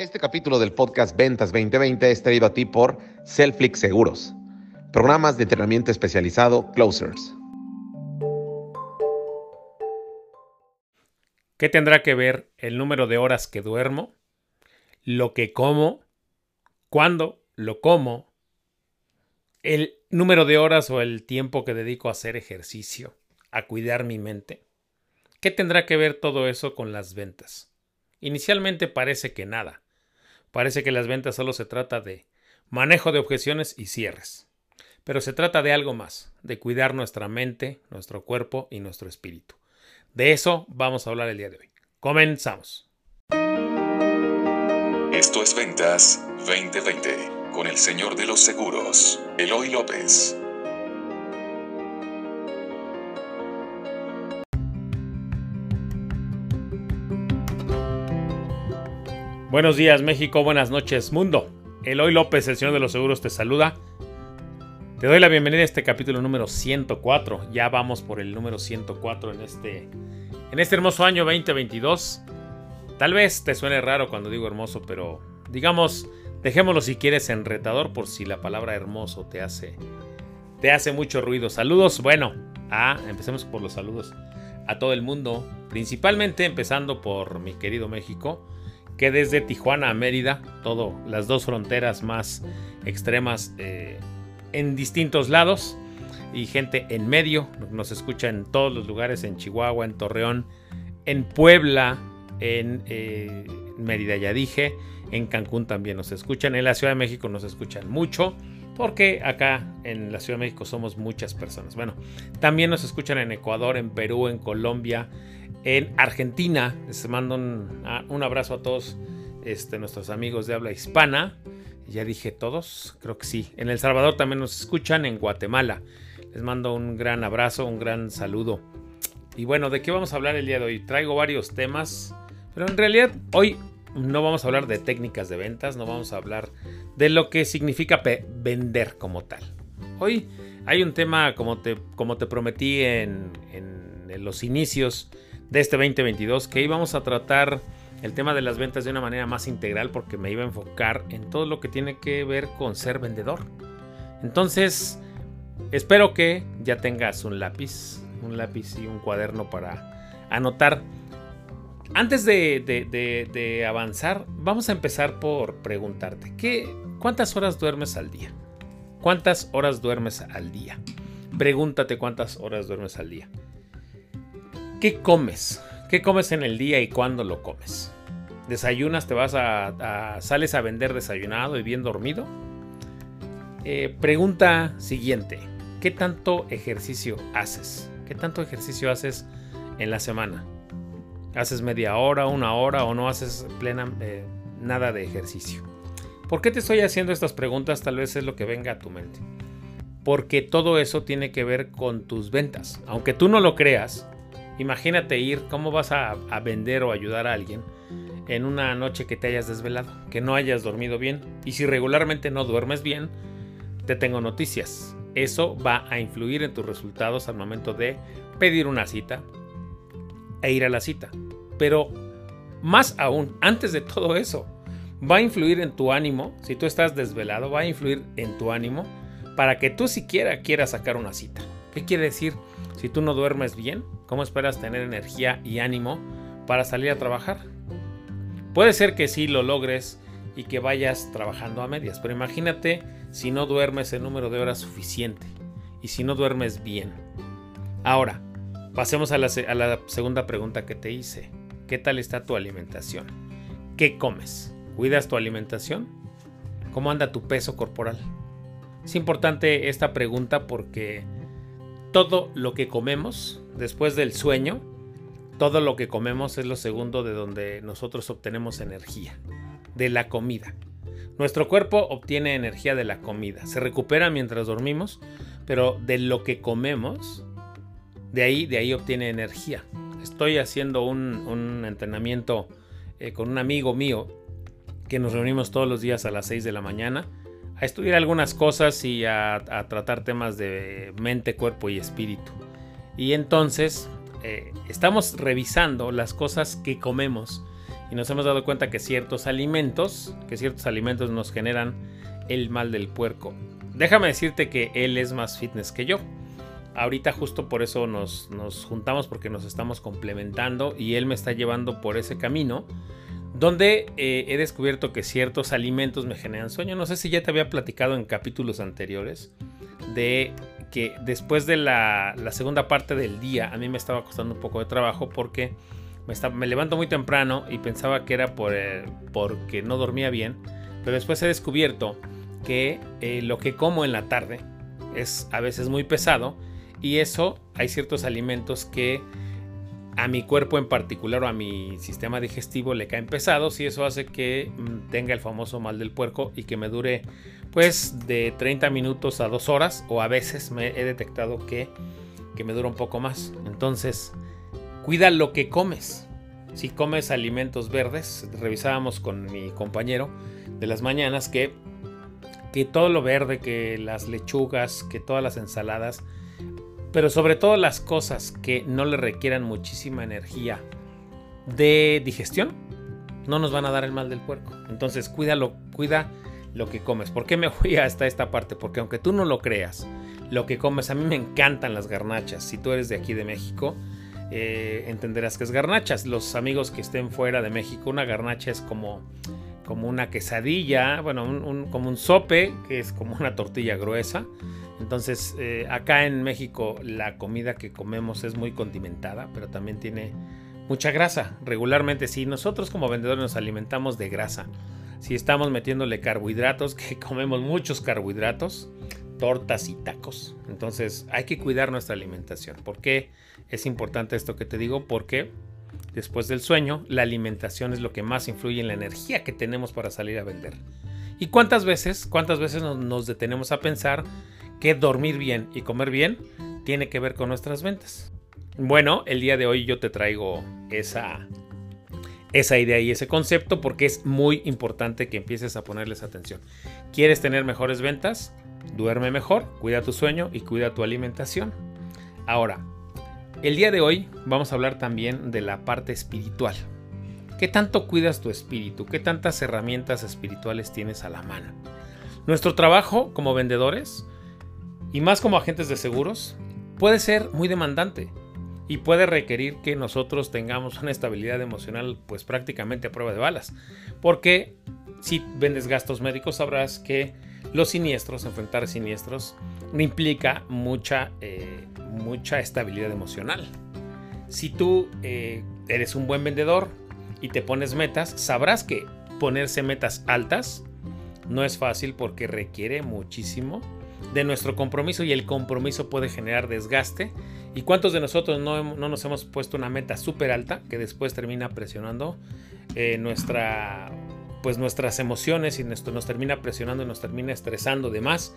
Este capítulo del podcast Ventas 2020 es traído a ti por Selflix Seguros, programas de entrenamiento especializado Closers. ¿Qué tendrá que ver el número de horas que duermo, lo que como, cuándo lo como, el número de horas o el tiempo que dedico a hacer ejercicio, a cuidar mi mente? ¿Qué tendrá que ver todo eso con las ventas? Inicialmente parece que nada. Parece que las ventas solo se trata de manejo de objeciones y cierres. Pero se trata de algo más, de cuidar nuestra mente, nuestro cuerpo y nuestro espíritu. De eso vamos a hablar el día de hoy. Comenzamos. Esto es Ventas 2020 con el señor de los seguros, Eloy López. Buenos días México, buenas noches mundo. Eloy López, el señor de los seguros, te saluda. Te doy la bienvenida a este capítulo número 104. Ya vamos por el número 104 en este, en este hermoso año 2022. Tal vez te suene raro cuando digo hermoso, pero digamos, dejémoslo si quieres en retador por si la palabra hermoso te hace, te hace mucho ruido. Saludos, bueno, ah, empecemos por los saludos a todo el mundo, principalmente empezando por mi querido México que desde Tijuana a Mérida, todo, las dos fronteras más extremas eh, en distintos lados y gente en medio, nos escucha en todos los lugares, en Chihuahua, en Torreón, en Puebla, en eh, Mérida ya dije, en Cancún también nos escuchan, en la Ciudad de México nos escuchan mucho, porque acá en la Ciudad de México somos muchas personas. Bueno, también nos escuchan en Ecuador, en Perú, en Colombia, en Argentina. Les mando un, abrazo a todos este, nuestros amigos de habla hispana. Ya dije todos, creo que sí. En El Salvador también nos escuchan, en Guatemala. Les mando un gran abrazo, un gran saludo. Y bueno, ¿de qué vamos a hablar el día de hoy? Traigo varios temas, pero en realidad hoy no vamos a hablar de técnicas de ventas, no vamos a hablar de lo que significa vender como tal. Hoy hay un tema, como te, como te prometí en, en los inicios de este 2022 que íbamos a tratar el tema de las ventas de una manera más integral porque me iba a enfocar en todo lo que tiene que ver con ser vendedor. Entonces, espero que ya tengas un lápiz, un lápiz y un cuaderno para anotar. Antes de, avanzar, vamos a empezar por preguntarte, ¿qué, ¿cuántas horas duermes al día? ¿Cuántas horas duermes al día? Pregúntate cuántas horas duermes al día. ¿Qué comes? ¿Qué comes en el día y cuándo lo comes? ¿Desayunas? ¿Te vas a, sales a vender desayunado y bien dormido? Eh, pregunta siguiente. ¿Qué tanto ejercicio haces? ¿Qué tanto ejercicio haces en la semana? ¿Haces media hora, una hora o no haces plena eh, nada de ejercicio? ¿Por qué te estoy haciendo estas preguntas? Tal vez es lo que venga a tu mente. Porque todo eso tiene que ver con tus ventas. Aunque tú no lo creas, Imagínate ir, ¿cómo vas a, vender o ayudar a alguien en una noche que te hayas desvelado, que no hayas dormido bien? Y si regularmente no duermes bien, te tengo noticias. Eso va a influir en tus resultados al momento de pedir una cita e ir a la cita. Pero más aún, antes de todo eso, va a influir en tu ánimo. Si tú estás desvelado, va a influir en tu ánimo para que tú siquiera quieras sacar una cita. ¿Qué quiere decir? Si tú no duermes bien, ¿cómo esperas tener energía y ánimo para salir a trabajar? Puede ser que sí lo logres y que vayas trabajando a medias, pero imagínate si no duermes el número de horas suficiente y si no duermes bien. Ahora, pasemos a la, segunda pregunta que te hice. ¿Qué tal está tu alimentación? ¿Qué comes? ¿Cuidas tu alimentación? ¿Cómo anda tu peso corporal? Es importante esta pregunta porque todo lo que comemos después del sueño, todo lo que comemos es lo segundo de donde nosotros obtenemos energía, de la comida. Nuestro cuerpo obtiene energía de la comida, se recupera mientras dormimos, pero de lo que comemos, de ahí, de ahí obtiene energía. Estoy haciendo un, entrenamiento eh, con un amigo mío que nos reunimos todos los días a las 6 de la mañana a estudiar algunas cosas y a, tratar temas de mente, cuerpo y espíritu. Y entonces eh, estamos revisando las cosas que comemos y nos hemos dado cuenta que ciertos alimentos, que ciertos alimentos nos generan el mal del puerco. Déjame decirte que él es más fitness que yo. Ahorita justo por eso nos, juntamos porque nos estamos complementando y él me está llevando por ese camino donde eh, he descubierto que ciertos alimentos me generan sueño. No sé si ya te había platicado en capítulos anteriores de que después de la, segunda parte del día a mí me estaba costando un poco de trabajo porque me, levanto muy temprano y pensaba que era por, eh, porque no dormía bien, pero después he descubierto que eh, lo que como en la tarde es a veces muy pesado y eso hay ciertos alimentos que a mi cuerpo en particular o a mi sistema digestivo le caen pesados y eso hace que mm, tenga el famoso mal del puerco y que me dure pues de 30 minutos a 2 horas o a veces me he detectado que, que me dura un poco más. Entonces, cuida lo que comes. Si comes alimentos verdes, revisábamos con mi compañero de las mañanas que, que todo lo verde, que las lechugas, que todas las ensaladas, pero sobre todo las cosas que no le requieran muchísima energía de digestión, no nos van a dar el mal del puerco. Entonces, cuida lo que comes. ¿Por qué me voy hasta esta parte? Porque aunque tú no lo creas, lo que comes, a mí me encantan las garnachas. Si tú eres de aquí de México, eh, entenderás que es garnachas. Los amigos que estén fuera de México, una garnacha es como, como una quesadilla, bueno, como un sope, que es como una tortilla gruesa. Entonces, eh, acá en México la comida que comemos es muy condimentada, pero también tiene mucha grasa. Regularmente, si nosotros como vendedores nos alimentamos de grasa, si estamos metiéndole carbohidratos, que comemos muchos carbohidratos, tortas y tacos. Entonces, hay que cuidar nuestra alimentación. ¿Por qué es importante esto que te digo? Porque después del sueño, la alimentación es lo que más influye en la energía que tenemos para salir a vender. ¿Y cuántas veces, cuántas veces nos detenemos a pensar que dormir bien y comer bien tiene que ver con nuestras ventas. Bueno, el día de hoy yo te traigo esa, esa idea y ese concepto porque es muy importante que empieces a ponerles atención. ¿Quieres tener mejores ventas? Duerme mejor, cuida tu sueño y cuida tu alimentación. Ahora, el día de hoy vamos a hablar también de la parte espiritual. ¿Qué tanto cuidas tu espíritu? ¿Qué tantas herramientas espirituales tienes a la mano? Nuestro trabajo como vendedores y más como agentes de seguros, puede ser muy demandante y puede requerir que nosotros tengamos una estabilidad emocional pues prácticamente a prueba de balas. Porque si vendes gastos médicos sabrás que los siniestros, enfrentar siniestros, implica mucha, eh, mucha estabilidad emocional. Si tú eh, eres un buen vendedor y te pones metas, sabrás que ponerse metas altas no es fácil porque requiere muchísimo de nuestro compromiso y el compromiso puede generar desgaste. ¿Y cuántos de nosotros no, nos hemos puesto una meta súper alta que después termina presionando eh, nuestra, pues nuestras emociones y esto nos termina presionando y nos termina estresando de más?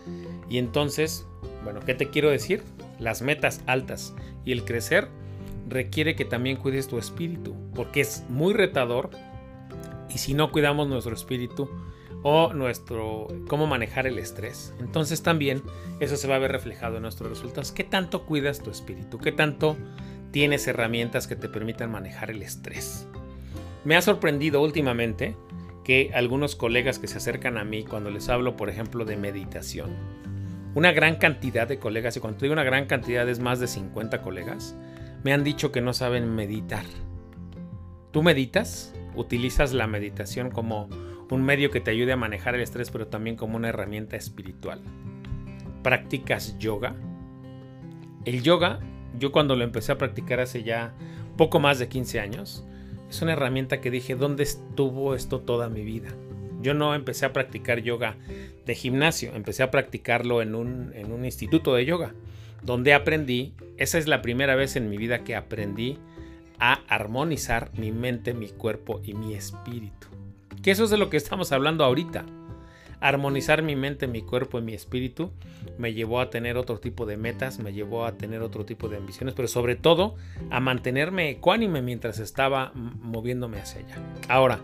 Y entonces, bueno, ¿qué te quiero decir? Las metas altas y el crecer requiere que también cuides tu espíritu, porque es muy retador y si no cuidamos nuestro espíritu, o nuestro cómo manejar el estrés. Entonces también eso se va a ver reflejado en nuestros resultados. ¿Qué tanto cuidas tu espíritu? ¿Qué tanto tienes herramientas que te permitan manejar el estrés? Me ha sorprendido últimamente que algunos colegas que se acercan a mí cuando les hablo, por ejemplo, de meditación, una gran cantidad de colegas, y cuando digo una gran cantidad es más de 50 colegas, me han dicho que no saben meditar. ¿Tú meditas? ¿Utilizas la meditación como un medio que te ayude a manejar el estrés, pero también como una herramienta espiritual. ¿Practicas yoga? El yoga, yo cuando lo empecé a practicar hace ya poco más de 15 años, es una herramienta que dije, ¿dónde estuvo esto toda mi vida? Yo no empecé a practicar yoga de gimnasio, empecé a practicarlo en un, en un instituto de yoga, donde aprendí, esa es la primera vez en mi vida que aprendí a armonizar mi mente, mi cuerpo y mi espíritu. Que eso es de lo que estamos hablando ahorita. Armonizar mi mente, mi cuerpo y mi espíritu me llevó a tener otro tipo de metas, me llevó a tener otro tipo de ambiciones, pero sobre todo a mantenerme ecuánime mientras estaba moviéndome hacia allá. Ahora,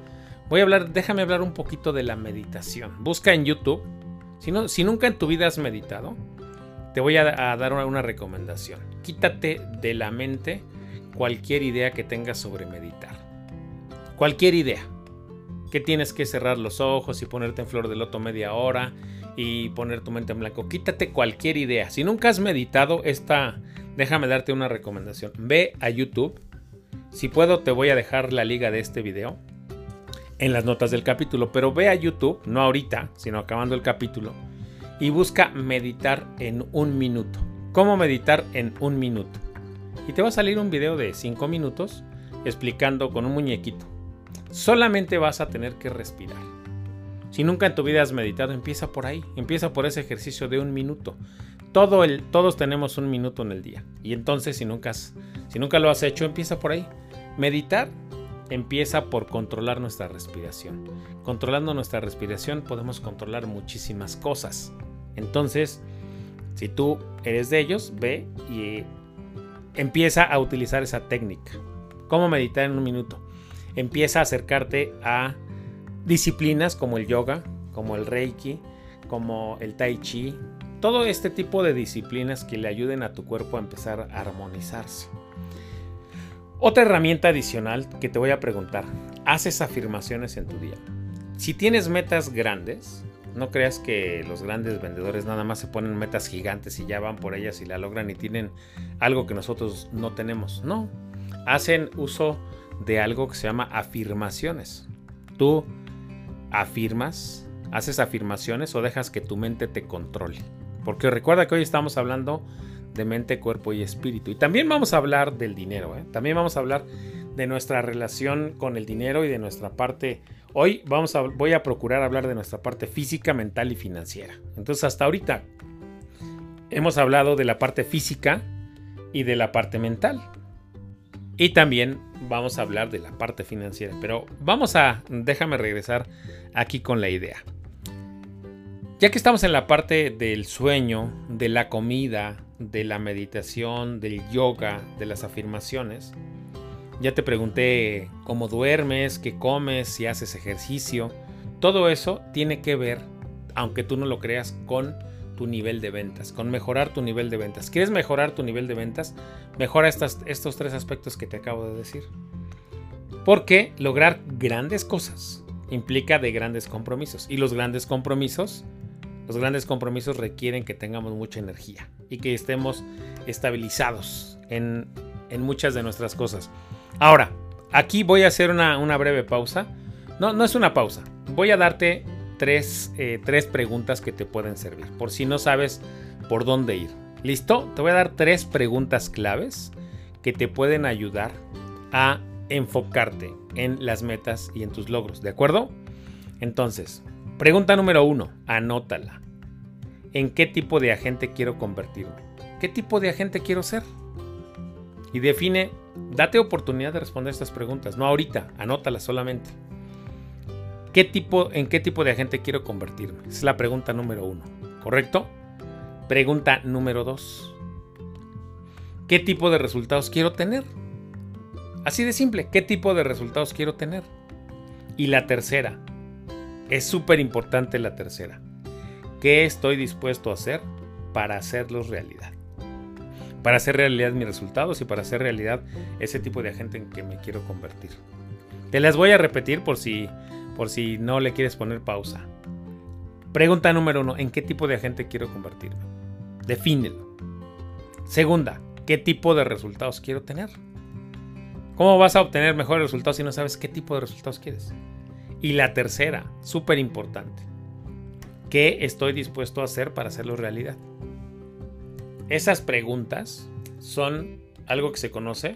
voy a hablar, déjame hablar un poquito de la meditación. Busca en YouTube. Si, no, si nunca en tu vida has meditado, te voy a, dar una, una cualquier idea. Que tienes que cerrar los ojos y ponerte en flor de loto media hora y poner tu mente en blanco. Quítate cualquier idea. Si nunca has meditado, esta, déjame darte una recomendación. Ve a YouTube. Si puedo, te voy a dejar la liga de este video en las notas del capítulo. Pero ve a YouTube, no ahorita, sino acabando el capítulo, y busca meditar en un minuto. ¿Cómo meditar en un minuto? Y te va a salir un video de 5 minutos explicando con un muñequito. Solamente vas a tener que respirar. Si nunca en tu vida has meditado, empieza por ahí. Empieza por ese ejercicio de un minuto. Todos tenemos un minuto en el día. Y entonces, si nunca, si nunca lo has hecho, empieza por ahí. Meditar empieza por controlar nuestra respiración. Controlando nuestra respiración podemos controlar muchísimas cosas. Entonces, si tú eres de ellos, ve y empieza a utilizar esa técnica. ¿Cómo meditar en un minuto? Empieza a acercarte a disciplinas como el yoga, como el reiki, como el tai chi, todo este tipo de disciplinas que le ayuden a tu cuerpo a empezar a armonizarse. Otra herramienta adicional que te voy a preguntar, haces afirmaciones en tu día. Si tienes metas grandes, no creas que los grandes vendedores nada más se ponen metas gigantes y ya van por ellas y la logran y tienen algo que nosotros no tenemos. No, hacen uso de algo que se llama afirmaciones. Tú afirmas, haces afirmaciones o dejas que tu mente te controle. Porque recuerda que hoy estamos hablando de mente, cuerpo y espíritu. Y también vamos a hablar del dinero, ¿eh? también vamos a hablar de nuestra relación con el dinero y de nuestra parte. Hoy vamos a, voy a procurar hablar de nuestra parte física, mental y financiera. Entonces hasta ahorita hemos hablado de la parte física y de la parte mental. Y también vamos a hablar de la parte financiera. Pero vamos a, déjame regresar aquí con la idea. Ya que estamos en la parte del sueño, de la comida, de la meditación, del yoga, de las afirmaciones, ya te pregunté cómo duermes, qué comes, si haces ejercicio. Todo eso tiene que ver, aunque tú no lo creas, con tu nivel de ventas, con mejorar tu nivel de ventas. ¿Quieres mejorar tu nivel de ventas? Mejora estas, estos tres aspectos que te acabo de decir. Porque lograr grandes cosas implica de grandes compromisos. Y los grandes compromisos los grandes compromisos requieren que tengamos mucha energía y que estemos estabilizados en, muchas de nuestras cosas. Ahora, aquí voy a hacer una, breve pausa. No, no es una pausa. Voy a darte tres, eh, tres preguntas que te pueden servir, por si no sabes por dónde ir. ¿Listo? Te voy a dar tres preguntas claves que te pueden ayudar a enfocarte en las metas y en tus logros, ¿de acuerdo? Entonces, Pregunta número uno, anótala. ¿En qué tipo de agente quiero convertirme? ¿Qué tipo de agente quiero ser? Y define, date oportunidad de responder estas preguntas, no ahorita, anótalas solamente. ¿Qué tipo, ¿En qué tipo de agente quiero convertirme? Es la pregunta número uno, ¿correcto? Pregunta número dos. ¿Qué tipo de resultados quiero tener? Así de simple, ¿qué tipo de resultados quiero tener? Y la tercera, es súper importante la tercera. ¿Qué estoy dispuesto a hacer para hacerlos realidad? Para hacer realidad mis resultados y para hacer realidad ese tipo de agente en que me quiero convertir. Te las voy a repetir por si, por si no le quieres poner pausa. Pregunta número uno, ¿en qué tipo de agente quiero convertirme? Defínelo. Segunda, ¿qué tipo de resultados quiero tener? ¿Cómo vas a obtener mejores resultados si no sabes qué tipo de resultados quieres? Y la tercera, súper importante, ¿qué estoy dispuesto a hacer para hacerlo realidad? Esas preguntas son algo que se conoce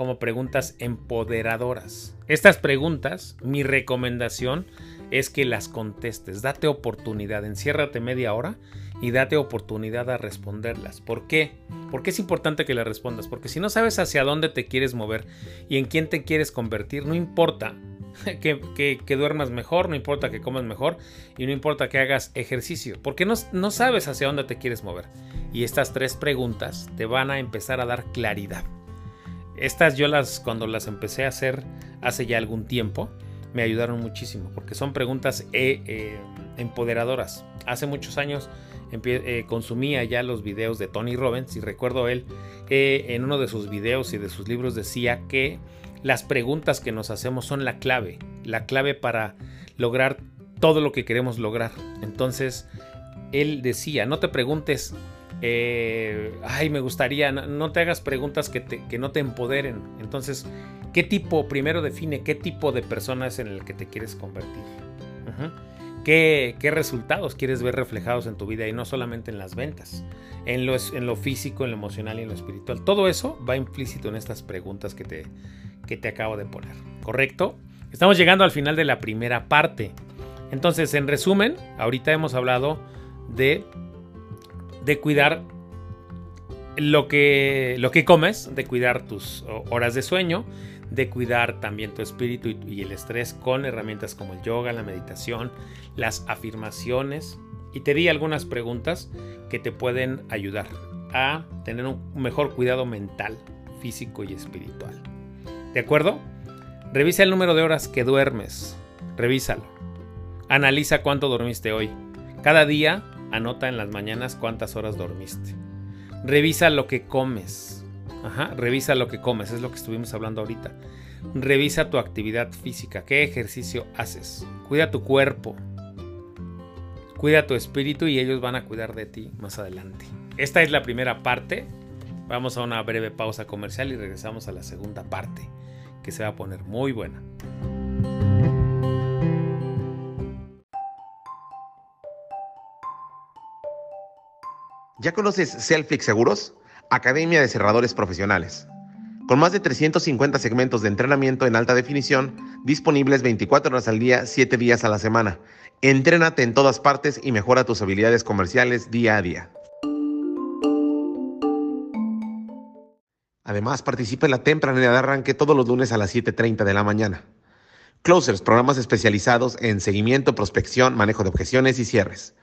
como preguntas empoderadoras. Estas preguntas, mi recomendación es que las contestes, date oportunidad, enciérrate media hora y date oportunidad a responderlas. ¿Por qué? Porque es importante que las respondas, porque si no sabes hacia dónde te quieres mover y en quién te quieres convertir, no importa que, duermas mejor, no importa que comas mejor y no importa que hagas ejercicio, porque no, no sabes hacia dónde te quieres mover. Y estas tres preguntas te van a empezar a dar claridad. Estas yo las, cuando las empecé a hacer hace ya algún tiempo, me ayudaron muchísimo, porque son preguntas eh, eh, empoderadoras. Hace muchos años eh, consumía ya los videos de Tony Robbins y recuerdo él en uno de sus videos y de sus libros decía que las preguntas que nos hacemos son la clave, la clave para lograr todo lo que queremos lograr. Entonces, él decía, no te preguntes, eh, ay, me gustaría, no, te hagas preguntas que, no te empoderen. Entonces, ¿qué tipo, primero define qué tipo de persona es en el que te quieres convertir? ¿Qué, resultados quieres ver reflejados en tu vida y no solamente en las ventas, en lo, en lo físico, en lo emocional y en lo espiritual? Todo eso va implícito en estas preguntas que te, que te acabo de poner, ¿correcto? Estamos llegando al final de la primera parte. Entonces, en resumen, ahorita hemos hablado de, de cuidar lo que, lo que comes, de cuidar tus horas de sueño, de cuidar también tu espíritu y, el estrés con herramientas como el yoga, la meditación, las afirmaciones. Y te di algunas preguntas que te pueden ayudar a tener un mejor cuidado mental, físico y espiritual. ¿De acuerdo? Revisa el número de horas que duermes. Revísalo. Analiza cuánto dormiste hoy. Cada día anota en las mañanas cuántas horas dormiste. Revisa lo que comes. Ajá, revisa lo que comes, es lo que estuvimos hablando ahorita. Revisa tu actividad física, qué ejercicio haces. Cuida tu cuerpo. Cuida tu espíritu y ellos van a cuidar de ti más adelante. Esta es la primera parte. Vamos a una breve pausa comercial y regresamos a la segunda parte, que se va a poner muy buena. ¿Ya conoces Selflix Seguros? Academia de Cerradores Profesionales. Con más de 350 segmentos de entrenamiento en alta definición, disponibles 24 horas al día, 7 días a la semana. Entrénate en todas partes y mejora tus habilidades comerciales día a día. Además, participa en la temprana de arranque todos los lunes a las 7.30 de la mañana. Closers, programas especializados en seguimiento, prospección, manejo de objeciones y cierres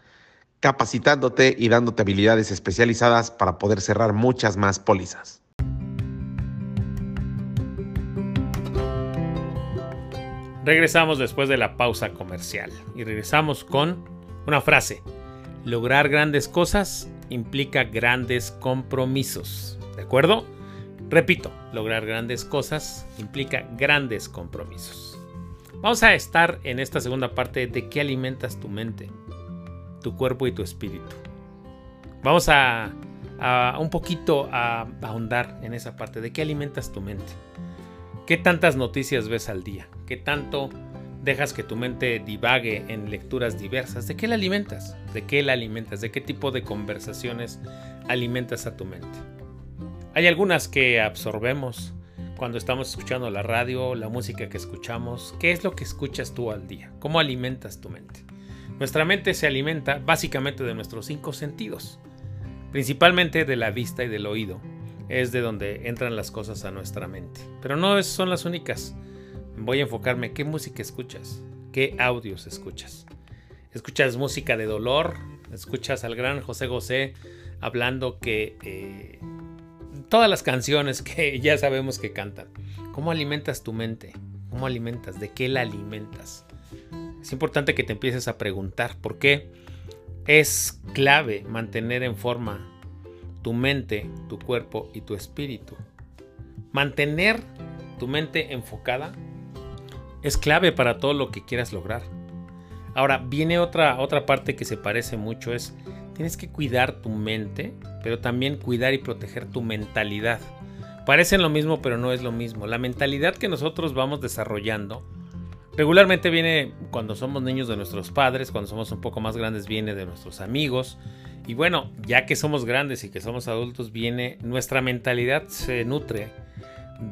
capacitándote y dándote habilidades especializadas para poder cerrar muchas más pólizas. Regresamos después de la pausa comercial y regresamos con una frase. Lograr grandes cosas implica grandes compromisos. ¿De acuerdo? Repito, lograr grandes cosas implica grandes compromisos. Vamos a estar en esta segunda parte de qué alimentas tu mente tu cuerpo y tu espíritu. Vamos a, un poquito a, ahondar en esa parte de qué alimentas tu mente. ¿Qué tantas noticias ves al día? ¿Qué tanto dejas que tu mente divague en lecturas diversas? ¿De qué la alimentas? ¿De qué la alimentas? ¿De qué tipo de conversaciones alimentas a tu mente? Hay algunas que absorbemos cuando estamos escuchando la radio, la música que escuchamos. ¿Qué es lo que escuchas tú al día? ¿Cómo alimentas tu mente? Nuestra mente se alimenta básicamente de nuestros cinco sentidos, principalmente de la vista y del oído. Es de donde entran las cosas a nuestra mente. Pero no son las únicas. Voy a enfocarme qué música escuchas, qué audios escuchas. ¿Escuchas música de dolor? ¿Escuchas al gran José José hablando que eh, todas las canciones que ya sabemos que cantan? ¿Cómo alimentas tu mente? ¿Cómo alimentas? ¿De qué la alimentas? Es importante que te empieces a preguntar por qué es clave mantener en forma tu mente, tu cuerpo y tu espíritu. Mantener tu mente enfocada es clave para todo lo que quieras lograr. Ahora, viene otra, otra parte que se parece mucho, es tienes que cuidar tu mente, pero también cuidar y proteger tu mentalidad. Parecen lo mismo, pero no es lo mismo. La mentalidad que nosotros vamos desarrollando Regularmente viene cuando somos niños de nuestros padres, cuando somos un poco más grandes viene de nuestros amigos. Y bueno, ya que somos grandes y que somos adultos, viene nuestra mentalidad se nutre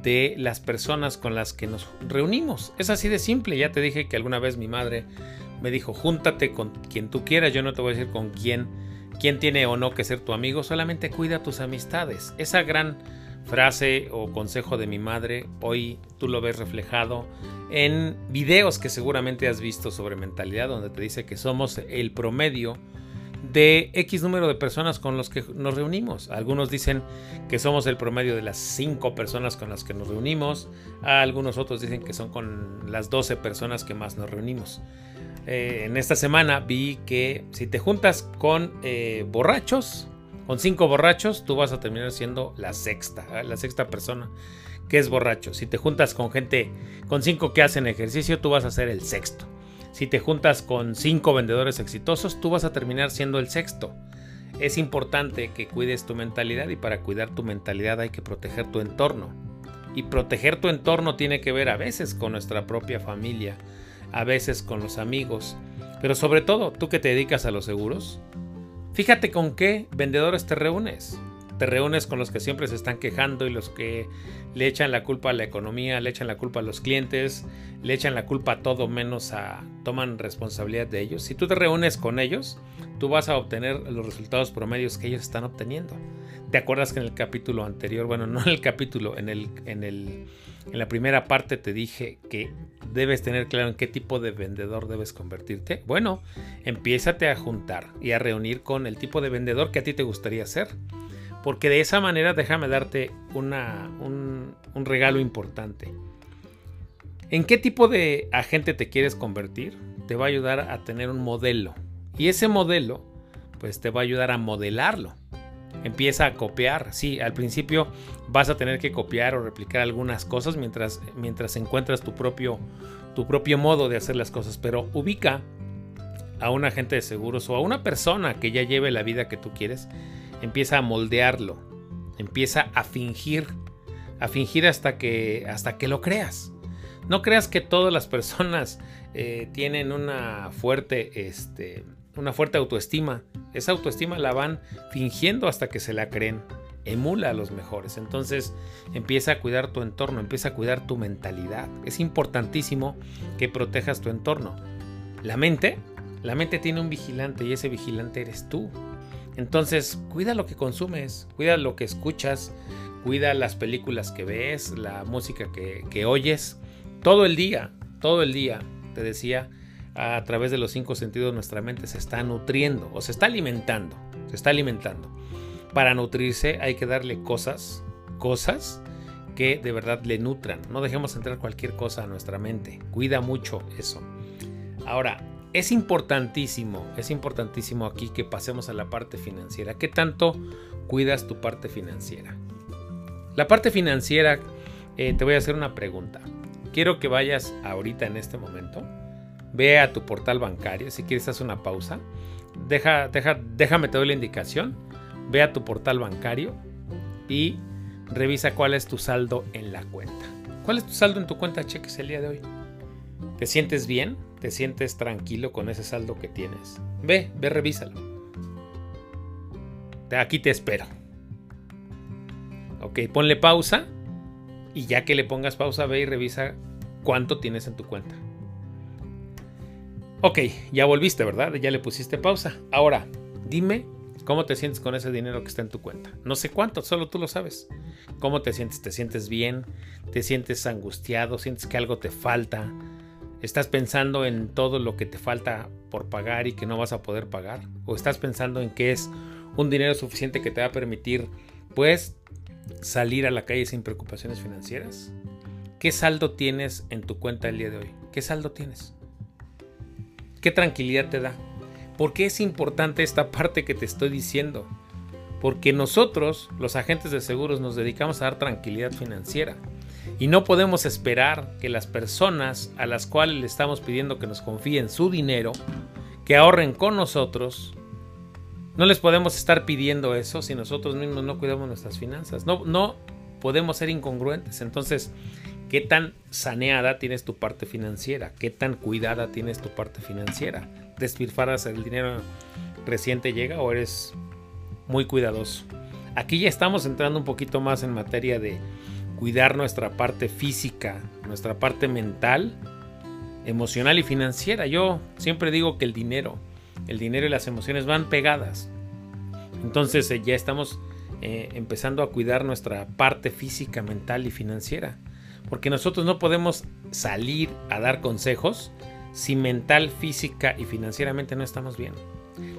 de las personas con las que nos reunimos. Es así de simple. Ya te dije que alguna vez mi madre me dijo, júntate con quien tú quieras. Yo no te voy a decir con quién, quién tiene o no que ser tu amigo. Solamente cuida tus amistades. Esa gran frase o consejo de mi madre, hoy tú lo ves reflejado en videos que seguramente has visto sobre mentalidad, donde te dice que somos el promedio de X número de personas con los que nos reunimos. Algunos dicen que somos el promedio de las 5 personas con las que nos reunimos. Algunos otros dicen que son con las 12 personas que más nos reunimos. Eh, en esta semana vi que si te juntas con eh, borrachos, con cinco borrachos, tú vas a terminar siendo la sexta, ¿eh? la sexta persona que es borracho. Si te juntas con gente, con cinco que hacen ejercicio, tú vas a ser el sexto. Si te juntas con cinco vendedores exitosos, tú vas a terminar siendo el sexto. Es importante que cuides tu mentalidad y para cuidar tu mentalidad hay que proteger tu entorno. Y proteger tu entorno tiene que ver a veces con nuestra propia familia, a veces con los amigos, pero sobre todo tú que te dedicas a los seguros, fíjate con qué vendedores te reúnes te reúnes con los que siempre se están quejando y los que le echan la culpa a la economía, le echan la culpa a los clientes, le echan la culpa a todo menos a toman responsabilidad de ellos. Si tú te reúnes con ellos, tú vas a obtener los resultados promedios que ellos están obteniendo. ¿Te acuerdas que en el capítulo anterior, bueno, no en el capítulo, en el en el en la primera parte te dije que debes tener claro en qué tipo de vendedor debes convertirte. Bueno, empiézate a juntar y a reunir con el tipo de vendedor que a ti te gustaría ser. Porque de esa manera déjame darte una, un, un regalo importante. ¿En qué tipo de agente te quieres convertir? Te va a ayudar a tener un modelo. Y ese modelo, pues te va a ayudar a modelarlo. Empieza a copiar. Sí, al principio vas a tener que copiar o replicar algunas cosas mientras, mientras encuentras tu propio, tu propio modo de hacer las cosas. Pero ubica a un agente de seguros o a una persona que ya lleve la vida que tú quieres empieza a moldearlo, empieza a fingir, a fingir hasta que, hasta que lo creas. No creas que todas las personas eh, tienen una fuerte, este, una fuerte autoestima. Esa autoestima la van fingiendo hasta que se la creen. Emula a los mejores. Entonces empieza a cuidar tu entorno, empieza a cuidar tu mentalidad. Es importantísimo que protejas tu entorno. La mente, la mente tiene un vigilante y ese vigilante eres tú. Entonces, cuida lo que consumes, cuida lo que escuchas, cuida las películas que ves, la música que, oyes, todo el día, todo el día, te decía, a través de los cinco sentidos nuestra mente se está nutriendo o se está alimentando, se está alimentando. Para nutrirse hay que darle cosas, cosas que de verdad le nutran. No dejemos entrar cualquier cosa a nuestra mente. Cuida mucho eso. Ahora, es importantísimo, es importantísimo aquí que pasemos a la parte financiera. ¿Qué tanto cuidas tu parte financiera? La parte financiera, eh, te voy a hacer una pregunta. Quiero que vayas ahorita en este momento, ve a tu portal bancario, si quieres hacer una pausa, deja, deja, déjame te doy la indicación, ve a tu portal bancario y revisa cuál es tu saldo en la cuenta. ¿Cuál es tu saldo en tu cuenta cheques el día de hoy? ¿Te sientes bien? ¿Te sientes tranquilo con ese saldo que tienes? Ve, ve, revísalo. Aquí te espero. Ok, ponle pausa. Y ya que le pongas pausa, ve y revisa cuánto tienes en tu cuenta. Ok, ya volviste, ¿verdad? Ya le pusiste pausa. Ahora, dime cómo te sientes con ese dinero que está en tu cuenta. No sé cuánto, solo tú lo sabes. ¿Cómo te sientes? ¿Te sientes bien? ¿Te sientes angustiado? ¿Sientes que algo te falta? ¿Estás pensando en todo lo que te falta por pagar y que no vas a poder pagar? ¿O estás pensando en que es un dinero suficiente que te va a permitir, pues, salir a la calle sin preocupaciones financieras? ¿Qué saldo tienes en tu cuenta el día de hoy? ¿Qué saldo tienes? ¿Qué tranquilidad te da? ¿Por qué es importante esta parte que te estoy diciendo? Porque nosotros, los agentes de seguros, nos dedicamos a dar tranquilidad financiera. Y no podemos esperar que las personas a las cuales le estamos pidiendo que nos confíen su dinero, que ahorren con nosotros, no les podemos estar pidiendo eso si nosotros mismos no cuidamos nuestras finanzas. No, no podemos ser incongruentes. Entonces, ¿qué tan saneada tienes tu parte financiera? ¿Qué tan cuidada tienes tu parte financiera? ¿Despilfarras el dinero reciente llega o eres muy cuidadoso? Aquí ya estamos entrando un poquito más en materia de cuidar nuestra parte física, nuestra parte mental, emocional y financiera. Yo siempre digo que el dinero, el dinero y las emociones van pegadas. Entonces eh, ya estamos eh, empezando a cuidar nuestra parte física, mental y financiera. Porque nosotros no podemos salir a dar consejos si mental, física y financieramente no estamos bien.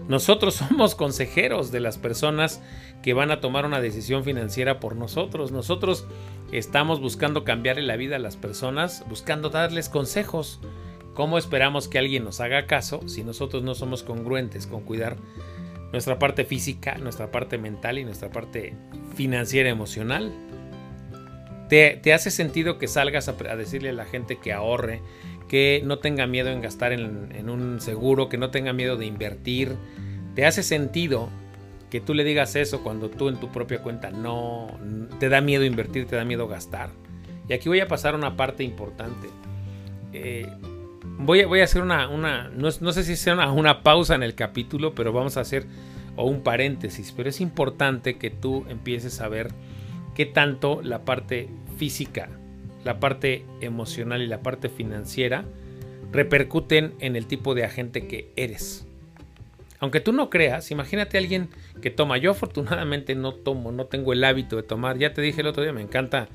Nosotros somos consejeros de las personas que van a tomar una decisión financiera por nosotros. Nosotros estamos buscando cambiarle la vida a las personas, buscando darles consejos. ¿Cómo esperamos que alguien nos haga caso si nosotros no somos congruentes con cuidar nuestra parte física, nuestra parte mental y nuestra parte financiera emocional? Te, hace sentido que salgas a, decirle a la gente que ahorre, que no tenga miedo en gastar en, un seguro, que no tenga miedo de invertir. Te hace sentido que tú le digas eso cuando tú en tu propia cuenta no te da miedo invertir, te da miedo gastar. Y aquí voy a pasar una parte importante. Eh, voy, a, hacer una, no, sé si sea una, pausa en el capítulo, pero vamos a hacer o un paréntesis. Pero es importante que tú empieces a ver qué tanto la parte física, la parte emocional y la parte financiera repercuten en el tipo de agente que eres. Aunque tú no creas, imagínate a alguien que toma. Yo afortunadamente no tomo, no tengo el hábito de tomar. Ya te dije el otro día, me encanta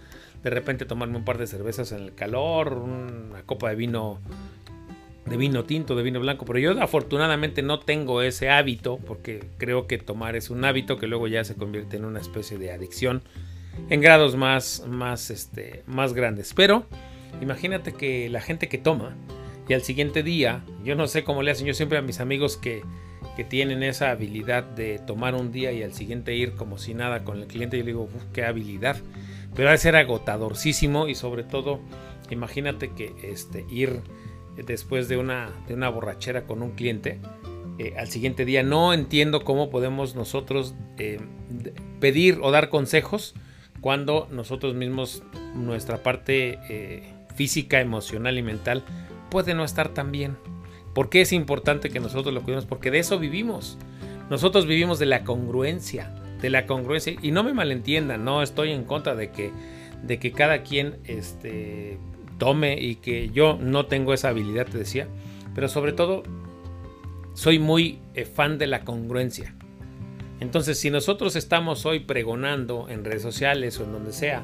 de repente tomarme un par de cervezas en el calor, una copa de vino de vino tinto, de vino blanco, pero yo afortunadamente no tengo ese hábito porque creo que tomar es un hábito que luego ya se convierte en una especie de adicción en grados más, más, este, más grandes. Pero imagínate que la gente que toma y al siguiente día, yo no sé cómo le hacen, yo siempre a mis amigos que, que tienen esa habilidad de tomar un día y al siguiente ir como si nada con el cliente, yo le digo, qué habilidad. Pero ha de ser agotadorcísimo y sobre todo, imagínate que este, ir después de una, de una borrachera con un cliente, eh, al siguiente día no entiendo cómo podemos nosotros eh, pedir o dar consejos cuando nosotros mismos, nuestra parte eh, física, emocional y mental puede no estar tan bien. ¿Por qué es importante que nosotros lo cuidemos? Porque de eso vivimos. Nosotros vivimos de la congruencia, de la congruencia. Y no me malentiendan, no estoy en contra de que, de que cada quien este, tome y que yo no tengo esa habilidad, te decía. Pero sobre todo, soy muy eh, fan de la congruencia. Entonces, si nosotros estamos hoy pregonando en redes sociales o en donde sea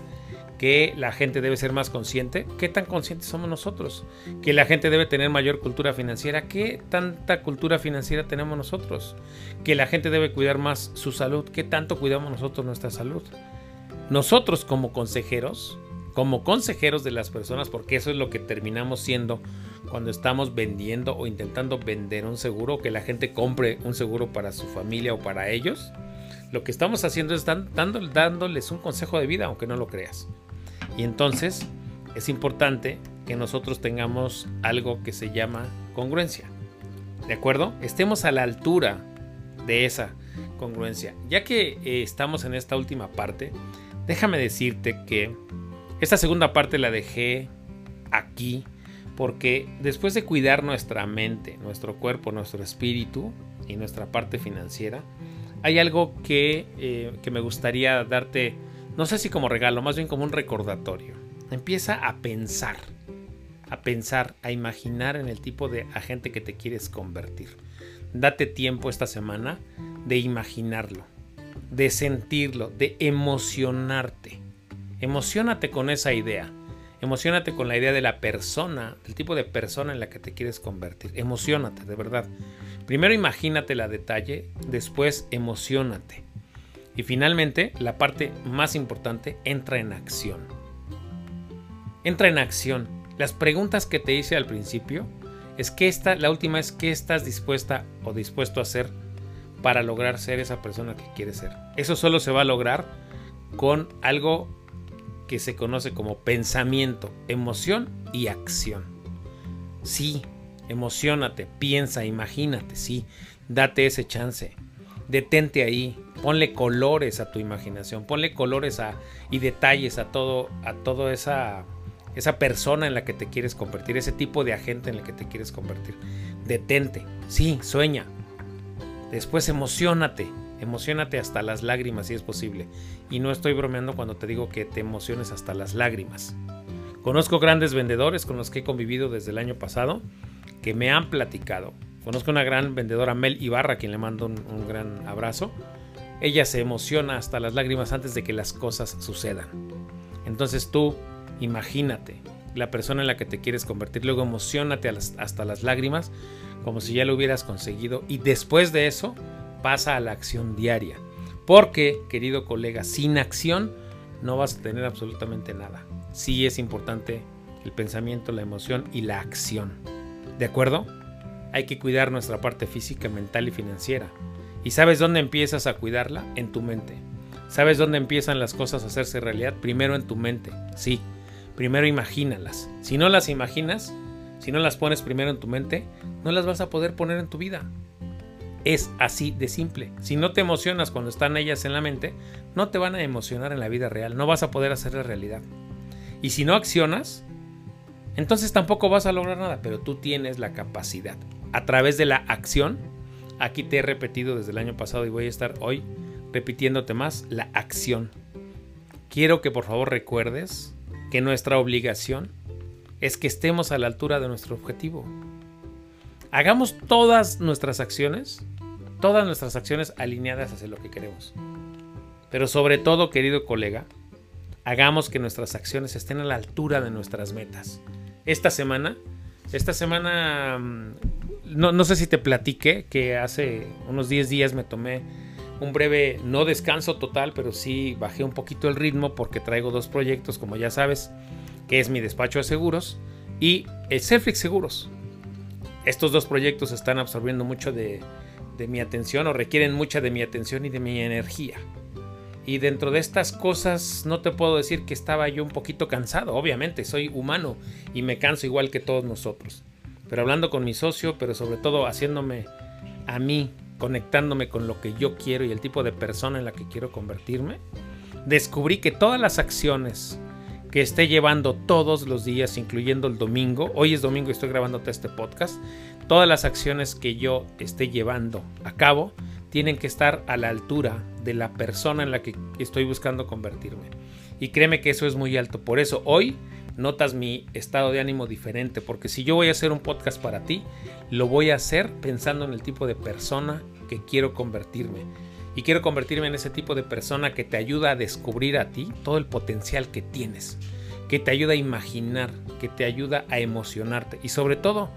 que la gente debe ser más consciente, ¿qué tan conscientes somos nosotros? Que la gente debe tener mayor cultura financiera, ¿qué tanta cultura financiera tenemos nosotros? Que la gente debe cuidar más su salud, ¿qué tanto cuidamos nosotros nuestra salud? Nosotros como consejeros, como consejeros de las personas, porque eso es lo que terminamos siendo cuando estamos vendiendo o intentando vender un seguro, que la gente compre un seguro para su familia o para ellos, lo que estamos haciendo es dándoles un consejo de vida, aunque no lo creas. Y entonces es importante que nosotros tengamos algo que se llama congruencia. ¿De acuerdo? Estemos a la altura de esa congruencia. Ya que eh, estamos en esta última parte, déjame decirte que esta segunda parte la dejé aquí porque después de cuidar nuestra mente, nuestro cuerpo, nuestro espíritu y nuestra parte financiera, hay algo que, eh, que me gustaría darte, no sé si como regalo, más bien como un recordatorio. Empieza a pensar, a pensar, a imaginar en el tipo de agente que te quieres convertir. Date tiempo esta semana de imaginarlo, de sentirlo, de emocionarte. Emocionate con esa idea. Emocionate con la idea de la persona, del tipo de persona en la que te quieres convertir. Emocionate, de verdad. Primero imagínate la detalle, después emocionate. Y finalmente, la parte más importante, entra en acción. Entra en acción. Las preguntas que te hice al principio es que esta, la última es qué estás dispuesta o dispuesto a hacer para lograr ser esa persona que quieres ser. Eso solo se va a lograr con algo que se conoce como pensamiento, emoción y acción. Sí, emocionate, piensa, imagínate, sí, date ese chance. Detente ahí, ponle colores a tu imaginación, ponle colores a, y detalles a todo, a toda esa, esa persona en la que te quieres convertir, ese tipo de agente en el que te quieres convertir. Detente, sí, sueña. Después emocionate, Emocionate hasta las lágrimas si es posible. Y no estoy bromeando cuando te digo que te emociones hasta las lágrimas. Conozco grandes vendedores con los que he convivido desde el año pasado que me han platicado. Conozco una gran vendedora, Mel Ibarra, a quien le mando un, gran abrazo. Ella se emociona hasta las lágrimas antes de que las cosas sucedan. Entonces tú imagínate la persona en la que te quieres convertir, luego emocionate hasta las lágrimas como si ya lo hubieras conseguido y después de eso pasa a la acción diaria. Porque, querido colega, sin acción no vas a tener absolutamente nada. Sí es importante el pensamiento, la emoción y la acción. ¿De acuerdo? Hay que cuidar nuestra parte física, mental y financiera. ¿Y sabes dónde empiezas a cuidarla? En tu mente. ¿Sabes dónde empiezan las cosas a hacerse realidad? Primero en tu mente, sí. Primero imagínalas. Si no las imaginas, si no las pones primero en tu mente, no las vas a poder poner en tu vida. Es así de simple. Si no te emocionas cuando están ellas en la mente, no te van a emocionar en la vida real. No vas a poder hacerla realidad. Y si no accionas, entonces tampoco vas a lograr nada. Pero tú tienes la capacidad. A través de la acción, aquí te he repetido desde el año pasado y voy a estar hoy repitiéndote más, la acción. Quiero que por favor recuerdes que nuestra obligación es que estemos a la altura de nuestro objetivo. Hagamos todas nuestras acciones, todas nuestras acciones alineadas hacia lo que queremos. Pero sobre todo, querido colega, hagamos que nuestras acciones estén a la altura de nuestras metas. Esta semana, esta semana, mm, no, sé si te platiqué que hace unos 10 días me tomé un breve, no descanso total, pero sí bajé un poquito el ritmo porque traigo dos proyectos, como ya sabes, que es mi despacho de seguros y el Selflix Seguros. Estos dos proyectos están absorbiendo mucho de, mi atención o requieren mucha de mi atención y de mi energía. Y dentro de estas cosas no te puedo decir que estaba yo un poquito cansado, obviamente, soy humano y me canso igual que todos nosotros. Pero hablando con mi socio, pero sobre todo haciéndome a mí conectándome con lo que yo quiero y el tipo de persona en la que quiero convertirme, descubrí que todas las acciones que esté llevando todos los días, incluyendo el domingo, hoy es domingo y estoy grabando este podcast, todas las acciones que yo esté llevando a cabo tienen que estar a la altura de la persona en la que estoy buscando convertirme. Y créeme que eso es muy alto. Por eso hoy notas mi estado de ánimo diferente, porque si yo voy a hacer un podcast para ti, lo voy a hacer pensando en el tipo de persona que quiero convertirme. Y quiero convertirme en ese tipo de persona que te ayuda a descubrir a ti todo el potencial que tienes, que te ayuda a imaginar, que te ayuda a emocionarte y sobre todo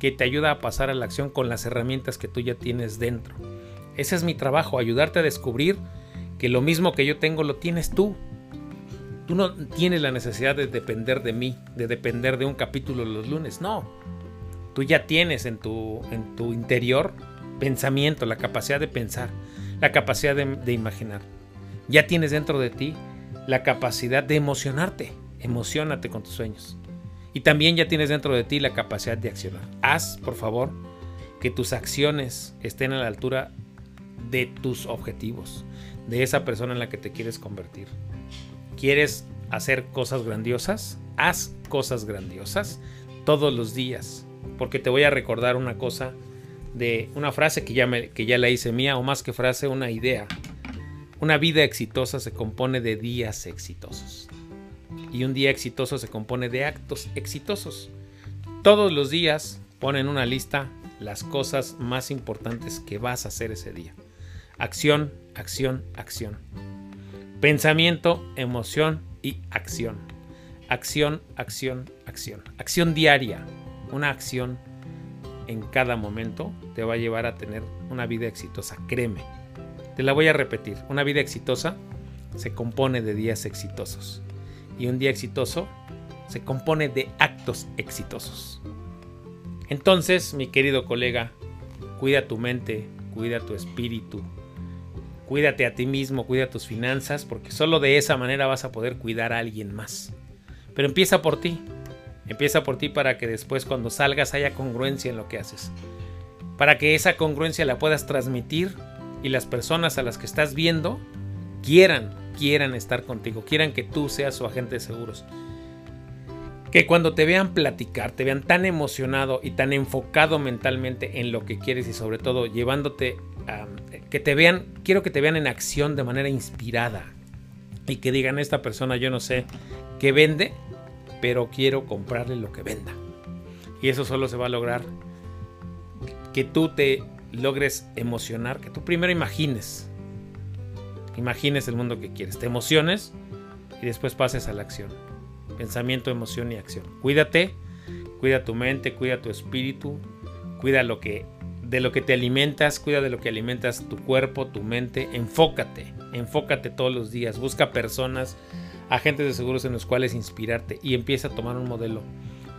que te ayuda a pasar a la acción con las herramientas que tú ya tienes dentro. Ese es mi trabajo, ayudarte a descubrir que lo mismo que yo tengo lo tienes tú Tú no tienes la necesidad de depender de mí, de depender de un capítulo los lunes. No. Tú ya tienes en tu, en tu interior pensamiento, la capacidad de pensar, la capacidad de, imaginar. Ya tienes dentro de ti la capacidad de emocionarte. Emocionate con tus sueños. Y también ya tienes dentro de ti la capacidad de accionar. Haz, por favor, que tus acciones estén a la altura de tus objetivos, de esa persona en la que te quieres convertir. ¿Quieres hacer cosas grandiosas? Haz cosas grandiosas todos los días. Porque te voy a recordar una cosa de una frase que ya, que ya la hice mía, o más que frase, una idea. Una vida exitosa se compone de días exitosos. Y un día exitoso se compone de actos exitosos. Todos los días pon en una lista las cosas más importantes que vas a hacer ese día. Acción, acción, acción. Pensamiento, emoción y acción. Acción, acción, acción. Acción diaria. Una acción en cada momento te va a llevar a tener una vida exitosa. Créeme. Te la voy a repetir. Una vida exitosa se compone de días exitosos. Y un día exitoso se compone de actos exitosos. Entonces, mi querido colega, cuida tu mente, cuida tu espíritu, Cuídate a ti mismo, cuida tus finanzas, porque solo de esa manera vas a poder cuidar a alguien más. Pero empieza por ti. Empieza por ti para que después cuando salgas haya congruencia en lo que haces. Para que esa congruencia la puedas transmitir y las personas a las que estás viendo quieran, quieran estar contigo, quieran que tú seas su agente de seguros. Que cuando te vean platicar, te vean tan emocionado y tan enfocado mentalmente en lo que quieres y sobre todo llevándote que te vean, quiero que te vean en acción de manera inspirada y que digan esta persona yo no sé qué vende, pero quiero comprarle lo que venda. Y eso solo se va a lograr que tú te logres emocionar, que tú primero imagines, imagines el mundo que quieres, te emociones y después pases a la acción. Pensamiento, emoción y acción. Cuídate, cuida tu mente, cuida tu espíritu, cuida lo que de lo que te alimentas, cuida de lo que alimentas tu cuerpo, tu mente, enfócate, enfócate todos los días, busca personas, agentes de seguros en los cuales inspirarte y empieza a tomar un modelo.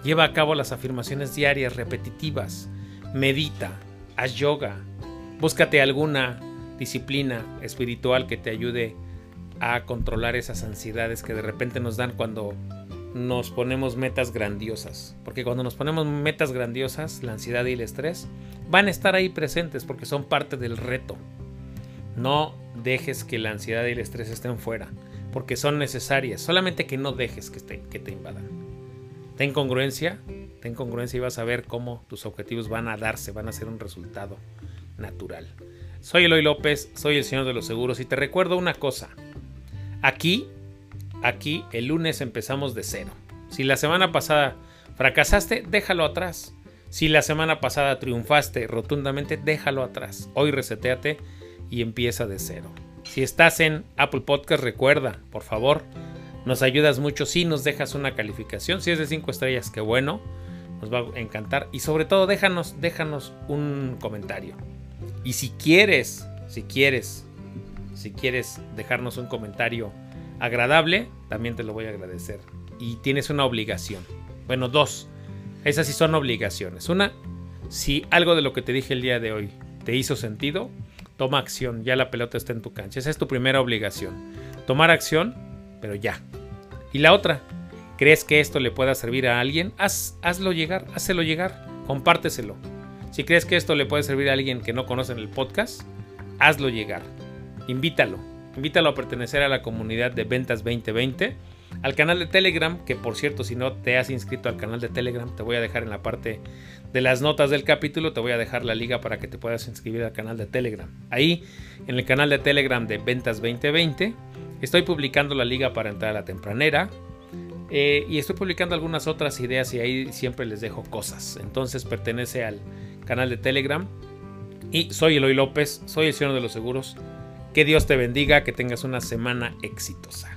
Lleva a cabo las afirmaciones diarias repetitivas, medita, haz yoga, búscate alguna disciplina espiritual que te ayude a controlar esas ansiedades que de repente nos dan cuando nos ponemos metas grandiosas. Porque cuando nos ponemos metas grandiosas, la ansiedad y el estrés van a estar ahí presentes porque son parte del reto. No dejes que la ansiedad y el estrés estén fuera, porque son necesarias. Solamente que no dejes que te, que te invadan. Ten congruencia, ten congruencia y vas a ver cómo tus objetivos van a darse, van a ser un resultado natural. Soy Eloy López, soy el señor de los seguros y te recuerdo una cosa. Aquí, aquí el lunes empezamos de cero. Si la semana pasada fracasaste, déjalo atrás. Si la semana pasada triunfaste rotundamente, déjalo atrás. Hoy reseteate y empieza de cero. Si estás en Apple Podcast, recuerda, por favor, nos ayudas mucho si nos dejas una calificación. Si es de 5 estrellas, qué bueno, nos va a encantar. Y sobre todo, déjanos, déjanos un comentario. Y si quieres, si quieres, si quieres dejarnos un comentario agradable, también te lo voy a agradecer. Y tienes una obligación. Bueno, dos. Esas sí son obligaciones. Una, si algo de lo que te dije el día de hoy te hizo sentido, toma acción. Ya la pelota está en tu cancha. Esa es tu primera obligación. Tomar acción, pero ya. Y la otra, ¿crees que esto le pueda servir a alguien? Haz, hazlo llegar, hazlo llegar, compárteselo. Si crees que esto le puede servir a alguien que no conoce el podcast, hazlo llegar. Invítalo. Invítalo a pertenecer a la comunidad de Ventas 2020, al canal de Telegram, que por cierto, si no te has inscrito al canal de Telegram, te voy a dejar en la parte de las notas del capítulo, te voy a dejar la liga para que te puedas inscribir al canal de Telegram. Ahí, en el canal de Telegram de Ventas 2020, estoy publicando la liga para entrar a la tempranera, eh, y estoy publicando algunas otras ideas y ahí siempre les dejo cosas. Entonces pertenece al canal de Telegram. Y soy Eloy López, soy el Señor de los Seguros. Que Dios te bendiga, que tengas una semana exitosa.